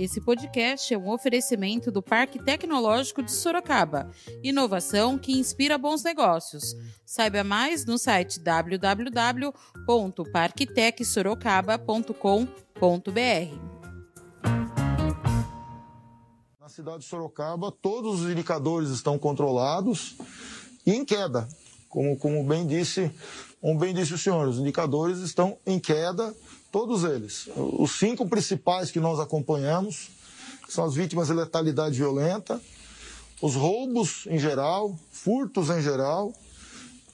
Esse podcast é um oferecimento do Parque Tecnológico de Sorocaba. Inovação que inspira bons negócios. Saiba mais no site www.parktecsorocaba.com.br. Na cidade de Sorocaba, todos os indicadores estão controlados e em queda. Como, como bem disse, como bem disse o senhor, os indicadores estão em queda, todos eles. Os cinco principais que nós acompanhamos, são as vítimas de letalidade violenta, os roubos em geral, furtos em geral,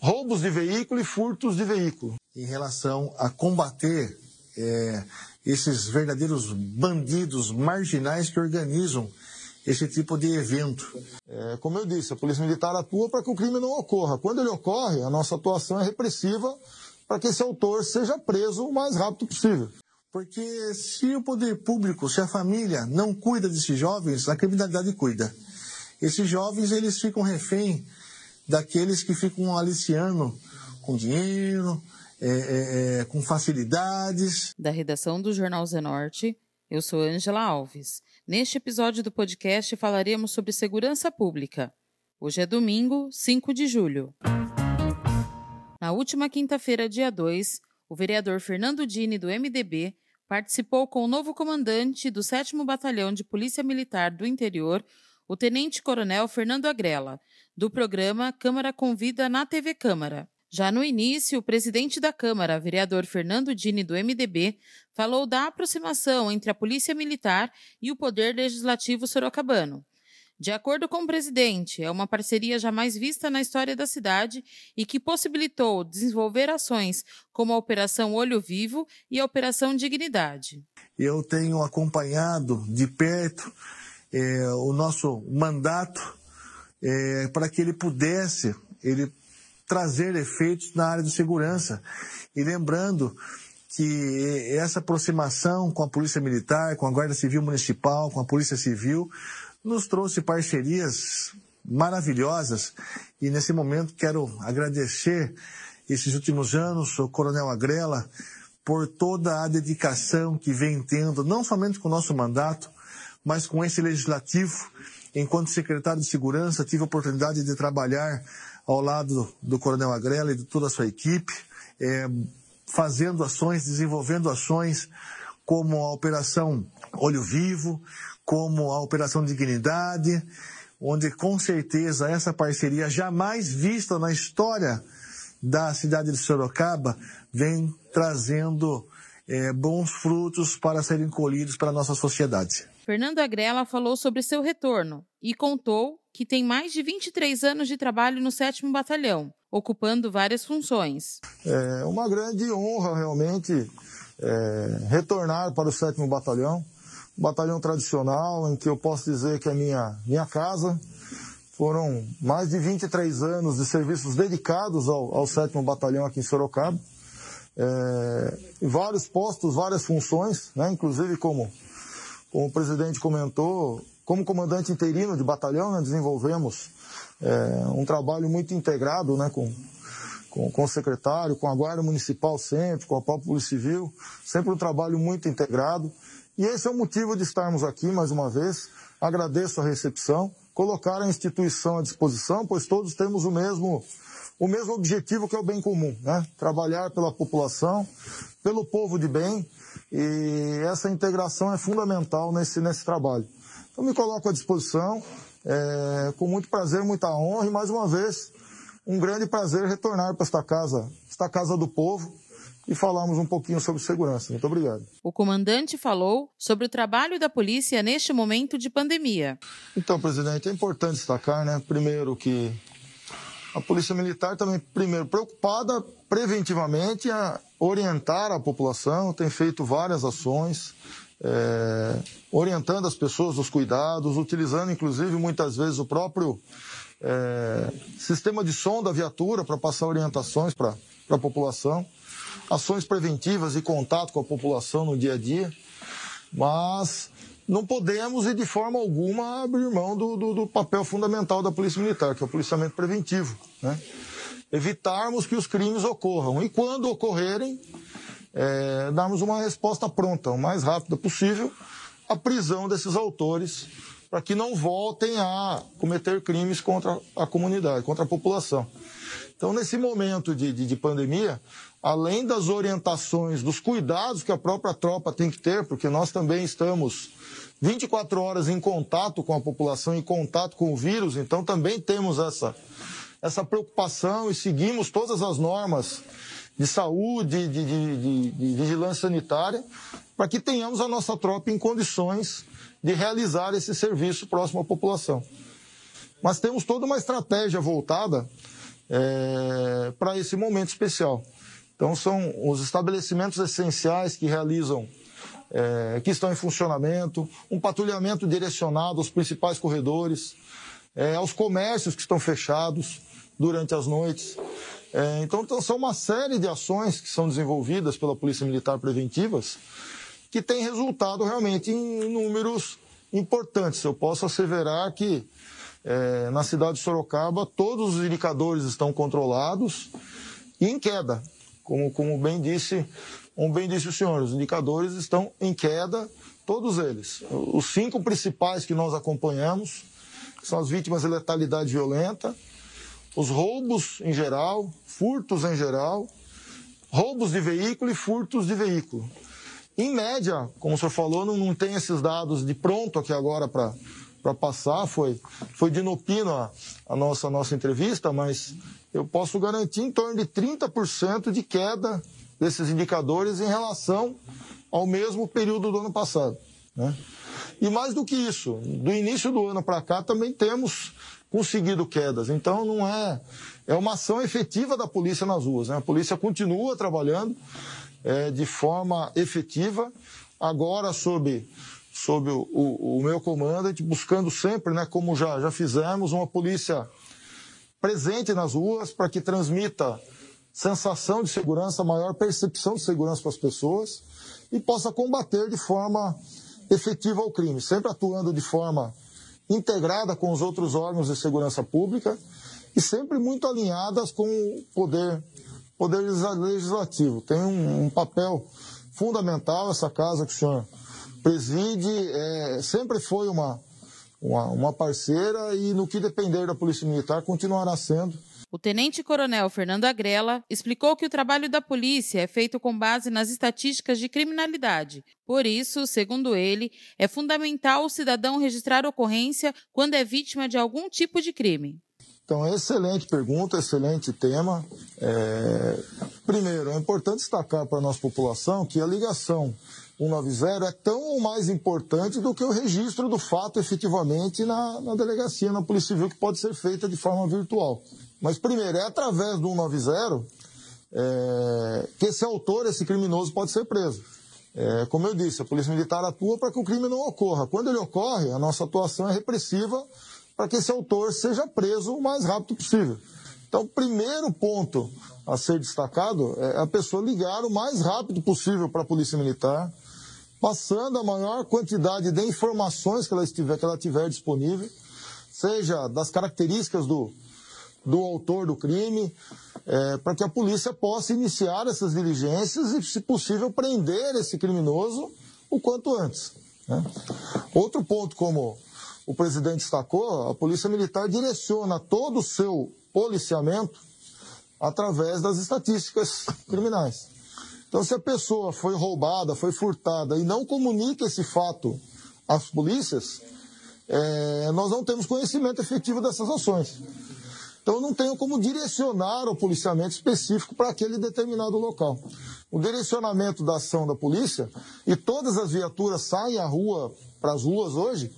roubos de veículo e furtos de veículo. Em relação a combater é, esses verdadeiros bandidos marginais que organizam esse tipo de evento. É, como eu disse, a Polícia Militar atua para que o crime não ocorra. Quando ele ocorre, a nossa atuação é repressiva para que esse autor seja preso o mais rápido possível. Porque se o poder público, se a família não cuida desses jovens, a criminalidade cuida. Esses jovens, eles ficam refém daqueles que ficam aliciando com dinheiro, é, é, é, com facilidades. Da redação do Jornal Zenorte, eu sou Angela Alves. Neste episódio do podcast falaremos sobre segurança pública. Hoje é domingo, 5 de julho. Na última quinta-feira, dia 2, o vereador Fernando Dini, do MDB, participou com o novo comandante do 7 Batalhão de Polícia Militar do Interior, o Tenente-Coronel Fernando Agrela, do programa Câmara Convida na TV Câmara. Já no início, o presidente da Câmara, vereador Fernando Dini, do MDB, falou da aproximação entre a Polícia Militar e o Poder Legislativo sorocabano. De acordo com o presidente, é uma parceria jamais vista na história da cidade e que possibilitou desenvolver ações como a Operação Olho Vivo e a Operação Dignidade. Eu tenho acompanhado de perto é, o nosso mandato é, para que ele pudesse, ele trazer efeitos na área de segurança. E lembrando que essa aproximação com a Polícia Militar, com a Guarda Civil Municipal, com a Polícia Civil, nos trouxe parcerias maravilhosas. E nesse momento quero agradecer esses últimos anos o Coronel Agrela por toda a dedicação que vem tendo, não somente com o nosso mandato, mas com esse legislativo. Enquanto secretário de Segurança, tive a oportunidade de trabalhar ao lado do Coronel Agrela e de toda a sua equipe, é, fazendo ações, desenvolvendo ações como a Operação Olho Vivo, como a Operação Dignidade, onde com certeza essa parceria jamais vista na história da cidade de Sorocaba vem trazendo é, bons frutos para serem colhidos para a nossa sociedade. Fernando Agrela falou sobre seu retorno e contou que tem mais de 23 anos de trabalho no 7 Batalhão, ocupando várias funções. É uma grande honra, realmente, é, retornar para o 7 Batalhão, batalhão tradicional, em que eu posso dizer que é minha, minha casa. Foram mais de 23 anos de serviços dedicados ao, ao 7 Batalhão aqui em Sorocaba. É, vários postos, várias funções, né, inclusive como, como o presidente comentou, como comandante interino de batalhão, né, desenvolvemos é, um trabalho muito integrado né, com, com, com, o secretário, com a Guarda Municipal sempre, com a própria Polícia Civil, sempre um trabalho muito integrado. E esse é o motivo de estarmos aqui mais uma vez. Agradeço a recepção, colocar a instituição à disposição, pois todos temos o mesmo, o mesmo objetivo que é o bem comum, né? Trabalhar pela população, pelo povo de bem, e essa integração é fundamental nesse, nesse trabalho. Então me coloco à disposição, é, com muito prazer, muita honra e mais uma vez um grande prazer retornar para esta casa, esta casa do povo e falarmos um pouquinho sobre segurança. Muito obrigado. O comandante falou sobre o trabalho da polícia neste momento de pandemia. Então, presidente, é importante destacar, né, primeiro que a Polícia Militar também, primeiro, preocupada preventivamente a orientar a população, tem feito várias ações, é, orientando as pessoas dos cuidados, utilizando inclusive muitas vezes o próprio é, sistema de som da viatura para passar orientações para a população, ações preventivas e contato com a população no dia a dia, mas não podemos e de forma alguma abrir mão do, do, do papel fundamental da Polícia Militar, que é o policiamento preventivo, né? evitarmos que os crimes ocorram e quando ocorrerem é, darmos uma resposta pronta, o mais rápida possível, a prisão desses autores para que não voltem a cometer crimes contra a comunidade, contra a população. Então, nesse momento de, de, de, pandemia, além das orientações, dos cuidados que a própria tropa tem que ter, porque nós também estamos 24 horas em contato com a população, em contato com o vírus, então também temos essa, essa preocupação e seguimos todas as normas de saúde, de, de, de vigilância sanitária, para que tenhamos a nossa tropa em condições de realizar esse serviço próximo à população. Mas temos toda uma estratégia voltada é, para esse momento especial. Então, são os estabelecimentos essenciais que realizam, é, que estão em funcionamento, um patrulhamento direcionado aos principais corredores, é, aos comércios que estão fechados durante as noites. É, então, são uma série de ações que são desenvolvidas pela Polícia Militar Preventivas que têm resultado realmente em números importantes. Eu posso asseverar que é, na cidade de Sorocaba todos os indicadores estão controlados e em queda. Como, como bem disse, como bem disse o senhor, os indicadores estão em queda, todos eles. Os cinco principais que nós acompanhamos são as vítimas de letalidade violenta, os roubos em geral, furtos em geral, roubos de veículo e furtos de veículo. Em média, como o senhor falou, não, não tem esses dados de pronto aqui agora para passar, foi, foi de Nopino a, a, nossa, a nossa entrevista, mas eu posso garantir em torno de 30% de queda desses indicadores em relação ao mesmo período do ano passado. Né? E mais do que isso, do início do ano para cá também temos conseguido quedas. Então não é é uma ação efetiva da polícia nas ruas. Né? A polícia continua trabalhando é, de forma efetiva, agora sob sob o, o, o meu comando, buscando sempre, né, como já já fizemos, uma polícia presente nas ruas para que transmita sensação de segurança, maior percepção de segurança para as pessoas e possa combater de forma efetiva o crime, sempre atuando de forma integrada com os outros órgãos de segurança pública e sempre muito alinhadas com o poder, poder legislativo. Tem um, um papel fundamental essa casa que o senhor preside, é, sempre foi uma, uma, uma parceira e no que depender da Polícia Militar continuará sendo. O tenente-coronel Fernando Agrela explicou que o trabalho da polícia é feito com base nas estatísticas de criminalidade. Por isso, segundo ele, é fundamental o cidadão registrar ocorrência quando é vítima de algum tipo de crime. Então, excelente pergunta, excelente tema. É... Primeiro, é importante destacar para a nossa população que a ligação 190 é tão ou mais importante do que o registro do fato efetivamente na, na delegacia, na Polícia Civil, que pode ser feita de forma virtual. Mas, primeiro, é através do 190 é, que esse autor, esse criminoso, pode ser preso. É, como eu disse, a Polícia Militar atua para que o crime não ocorra. Quando ele ocorre, a nossa atuação é repressiva para que esse autor seja preso o mais rápido possível. Então, o primeiro ponto a ser destacado é a pessoa ligar o mais rápido possível para a Polícia Militar, passando a maior quantidade de informações que ela, estiver, que ela tiver disponível, seja das características do, do autor do crime, é, para que a polícia possa iniciar essas diligências e, se possível, prender esse criminoso o quanto antes. Né? Outro ponto, como o presidente destacou, a Polícia Militar direciona todo o seu policiamento através das estatísticas criminais. Então, se a pessoa foi roubada, foi furtada e não comunica esse fato às polícias, é, nós não temos conhecimento efetivo dessas ações. Então, eu não tenho como direcionar o policiamento específico para aquele determinado local. O direcionamento da ação da polícia, e todas as viaturas saem à rua, para as ruas hoje,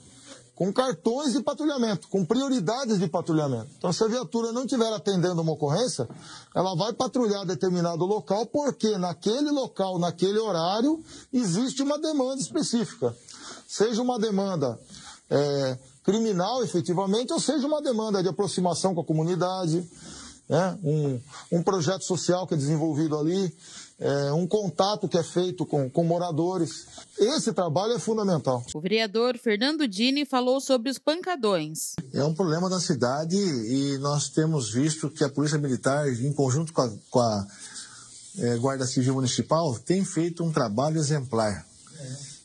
com cartões de patrulhamento, com prioridades de patrulhamento. Então, se a viatura não estiver atendendo uma ocorrência, ela vai patrulhar determinado local, porque naquele local, naquele horário, existe uma demanda específica. Seja uma demanda é, criminal, efetivamente, ou seja uma demanda de aproximação com a comunidade, né? um, um projeto social que é desenvolvido ali, é, um contato que é feito com, com moradores. Esse trabalho é fundamental. O vereador Fernando Dini falou sobre os pancadões. É um problema da cidade e nós temos visto que a Polícia Militar, em conjunto com a, com a é, Guarda Civil Municipal, tem feito um trabalho exemplar.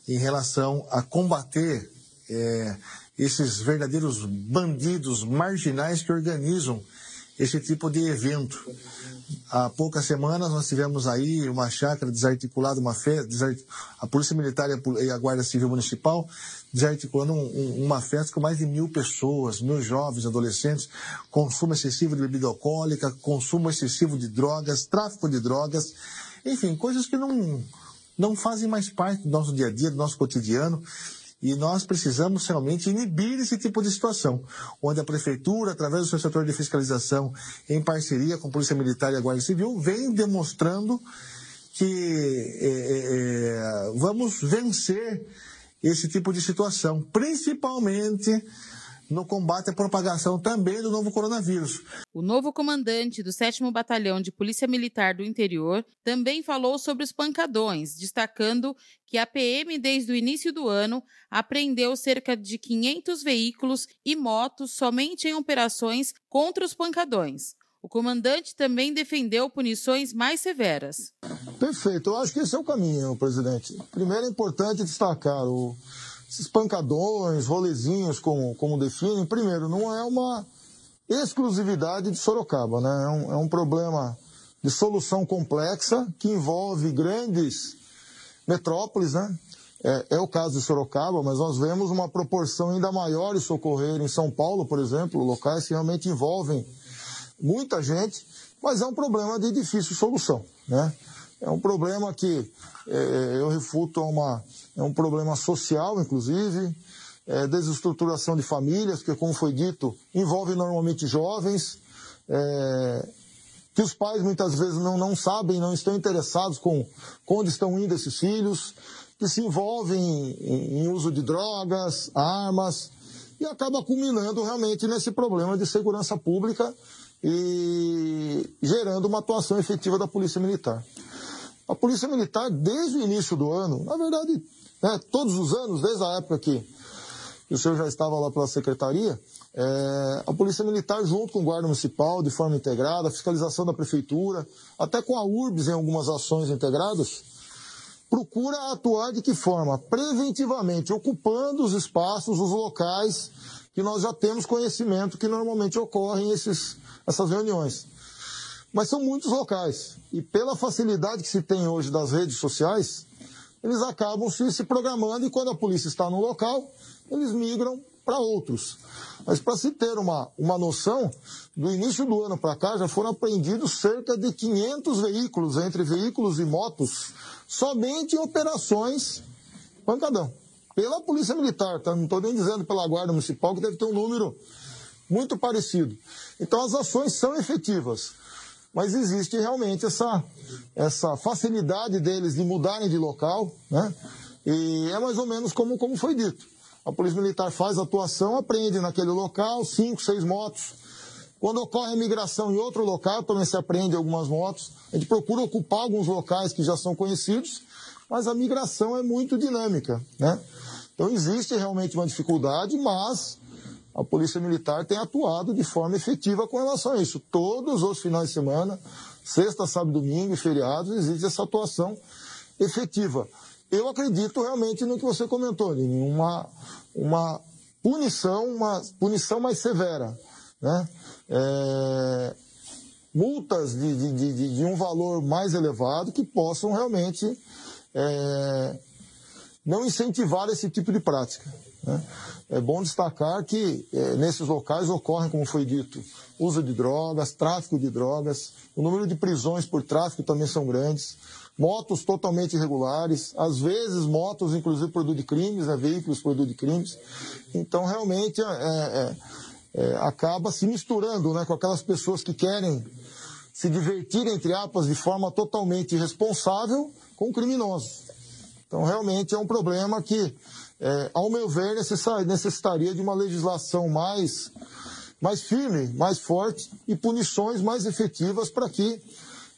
em relação a combater é, esses verdadeiros bandidos marginais que organizam esse tipo de evento. Há poucas semanas nós tivemos aí uma chácara desarticulada, uma festa, desart... a Polícia Militar e a Guarda Civil Municipal desarticulando um, um, uma festa com mais de mil pessoas, mil jovens, adolescentes, consumo excessivo de bebida alcoólica, consumo excessivo de drogas, tráfico de drogas, enfim, coisas que não, não fazem mais parte do nosso dia a dia, do nosso cotidiano. E nós precisamos realmente inibir esse tipo de situação, onde a prefeitura, através do seu setor de fiscalização, em parceria com a Polícia Militar e a Guarda Civil, vem demonstrando que é, é, vamos vencer esse tipo de situação, principalmente no combate à propagação também do novo coronavírus. O novo comandante do 7 Batalhão de Polícia Militar do Interior também falou sobre os pancadões, destacando que a PM, desde o início do ano, apreendeu cerca de 500 veículos e motos somente em operações contra os pancadões. O comandante também defendeu punições mais severas. Perfeito, eu acho que esse é o caminho, presidente. Primeiro é importante destacar o esses pancadões, rolezinhos, como, como definem, primeiro, não é uma exclusividade de Sorocaba, né? É um, é um problema de solução complexa que envolve grandes metrópoles, né? É, é, o caso de Sorocaba, mas nós vemos uma proporção ainda maior de socorrer em São Paulo, por exemplo, locais que realmente envolvem muita gente, mas é um problema de difícil solução, né? É um problema que é, eu refuto a uma é um problema social, inclusive, é, desestruturação de famílias, que, como foi dito, envolve normalmente jovens, é, que os pais muitas vezes não, não sabem, não estão interessados com, com onde estão indo esses filhos, que se envolvem em, em uso de drogas, armas, e acaba culminando realmente nesse problema de segurança pública e gerando uma atuação efetiva da Polícia Militar. A Polícia Militar, desde o início do ano, na verdade, né, todos os anos, desde a época que o senhor já estava lá pela secretaria, é, a Polícia Militar, junto com o Guarda Municipal, de forma integrada, a fiscalização da Prefeitura, até com a URBS em algumas ações integradas, procura atuar de que forma? Preventivamente, ocupando os espaços, os locais que nós já temos conhecimento que normalmente ocorrem esses, essas reuniões. Mas são muitos locais. E pela facilidade que se tem hoje das redes sociais, eles acabam se, se programando e quando a polícia está no local, eles migram para outros. Mas para se ter uma, uma noção, do início do ano para cá já foram apreendidos cerca de 500 veículos, entre veículos e motos, somente em operações pancadão. Pela Polícia Militar, tá? não estou nem dizendo pela Guarda Municipal, que deve ter um número muito parecido. Então as ações são efetivas mas existe realmente essa, essa facilidade deles de mudarem de local, né? E é mais ou menos como, como foi dito. A Polícia Militar faz atuação, apreende naquele local cinco, seis motos. Quando ocorre a migração em outro local, também se apreende algumas motos. A gente procura ocupar alguns locais que já são conhecidos, mas a migração é muito dinâmica, né? Então existe realmente uma dificuldade, mas a Polícia Militar tem atuado de forma efetiva com relação a isso. Todos os finais de semana, sexta, sábado, domingo e feriados, existe essa atuação efetiva. Eu acredito realmente no que você comentou, em uma, uma punição, uma punição mais severa. Né? É, multas de, de, de, de, um valor mais elevado que possam realmente é, não incentivar esse tipo de prática. Né? É bom destacar que é, nesses locais ocorrem, como foi dito, uso de drogas, tráfico de drogas, o número de prisões por tráfico também são grandes, motos totalmente irregulares, às vezes motos, inclusive, produto de crimes, né, veículos produto de crimes. Então, realmente, é, é, é, acaba se misturando né, com aquelas pessoas que querem se divertir, entre aspas, de forma totalmente irresponsável com criminosos. Então, realmente é um problema que é, ao meu ver, necessitaria de uma legislação mais, mais firme, mais forte e punições mais efetivas para que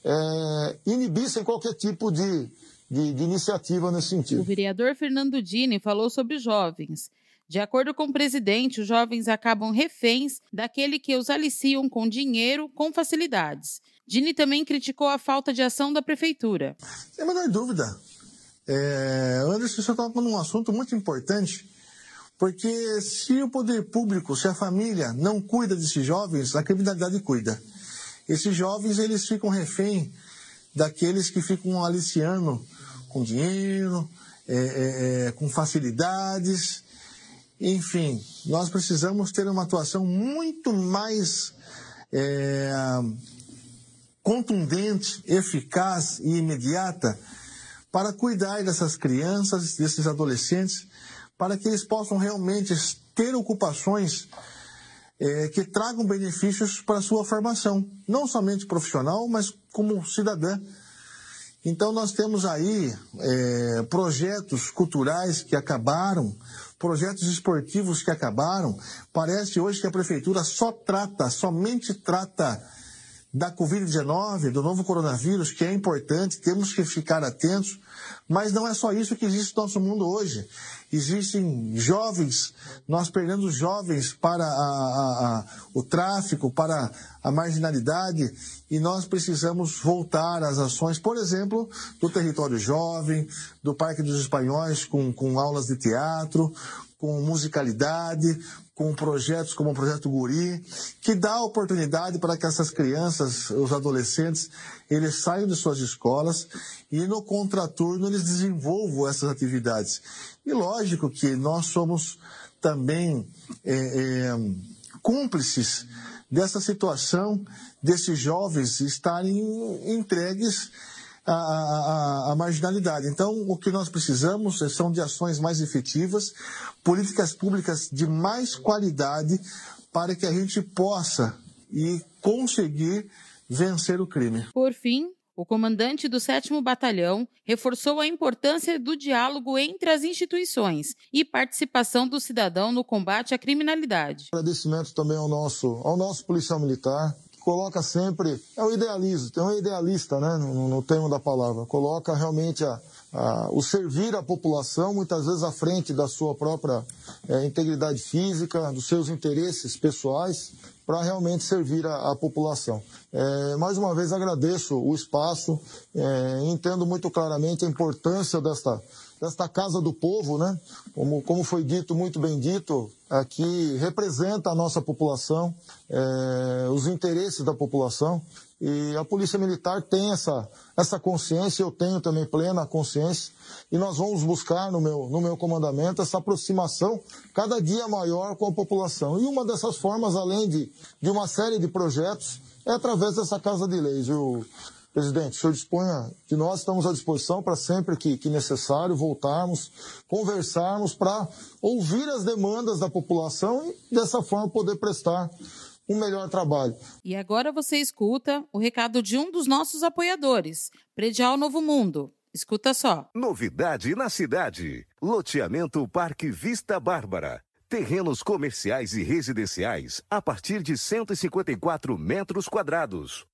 é, inibissem qualquer tipo de, de, de iniciativa nesse sentido. O vereador Fernando Dini falou sobre jovens. De acordo com o presidente, os jovens acabam reféns daquele que os aliciam com dinheiro com facilidades. Dini também criticou a falta de ação da prefeitura. Sem a menor dúvida. É, Anderson, você toca num assunto muito importante, porque se o poder público, se a família não cuida desses jovens, a criminalidade cuida. Esses jovens, eles ficam refém daqueles que ficam aliciando com dinheiro, é, é, é, com facilidades. Enfim, nós precisamos ter uma atuação muito mais é, contundente, eficaz e imediata para cuidar dessas crianças, desses adolescentes, para que eles possam realmente ter ocupações é, que tragam benefícios para a sua formação, não somente profissional, mas como cidadã. Então nós temos aí é, projetos culturais que acabaram, projetos esportivos que acabaram. Parece hoje que a prefeitura só trata, somente trata da Covid-19, do novo coronavírus, que é importante, temos que ficar atentos, mas não é só isso que existe no nosso mundo hoje. Existem jovens, nós perdemos jovens para a, a, a, o tráfico, para a marginalidade, e nós precisamos voltar às ações, por exemplo, do território jovem, do Parque dos Espanhóis, com, com aulas de teatro, com musicalidade, com projetos como o Projeto Guri, que dá oportunidade para que essas crianças, os adolescentes, eles saiam de suas escolas e no contraturno eles desenvolvam essas atividades. E lógico que nós somos também é, é, cúmplices dessa situação desses jovens estarem entregues à, à, à, marginalidade. Então, o que nós precisamos são de ações mais efetivas, políticas públicas de mais qualidade para que a gente possa e conseguir vencer o crime. Por fim, o comandante do 7 Batalhão reforçou a importância do diálogo entre as instituições e participação do cidadão no combate à criminalidade. Agradecimento também ao nosso, ao nosso policial militar, coloca sempre, é o idealismo, é um idealista, né, no, no termo da palavra, coloca realmente a, a, o servir a população, muitas vezes à frente da sua própria é, integridade física, dos seus interesses pessoais, para realmente servir a população. É, mais uma vez agradeço o espaço, é, entendo muito claramente a importância desta, desta Casa do Povo, né? Como, como foi dito, muito bem dito, aqui representa a nossa população, é, os interesses da população. E a Polícia Militar tem essa, essa consciência, eu tenho também plena consciência, e nós vamos buscar no meu, no meu comandamento essa aproximação cada dia maior com a população. E uma dessas formas, além de, de uma série de projetos, é através dessa Casa de Leis. Eu, Presidente, o senhor disponha que nós estamos à disposição para sempre que, que necessário voltarmos, conversarmos para ouvir as demandas da população e dessa forma poder prestar um melhor trabalho. E agora você escuta o recado de um dos nossos apoiadores, Predial Novo Mundo. Escuta só. Novidade na cidade. Loteamento Parque Vista Bárbara. Terrenos comerciais e residenciais a partir de 154 metros quadrados.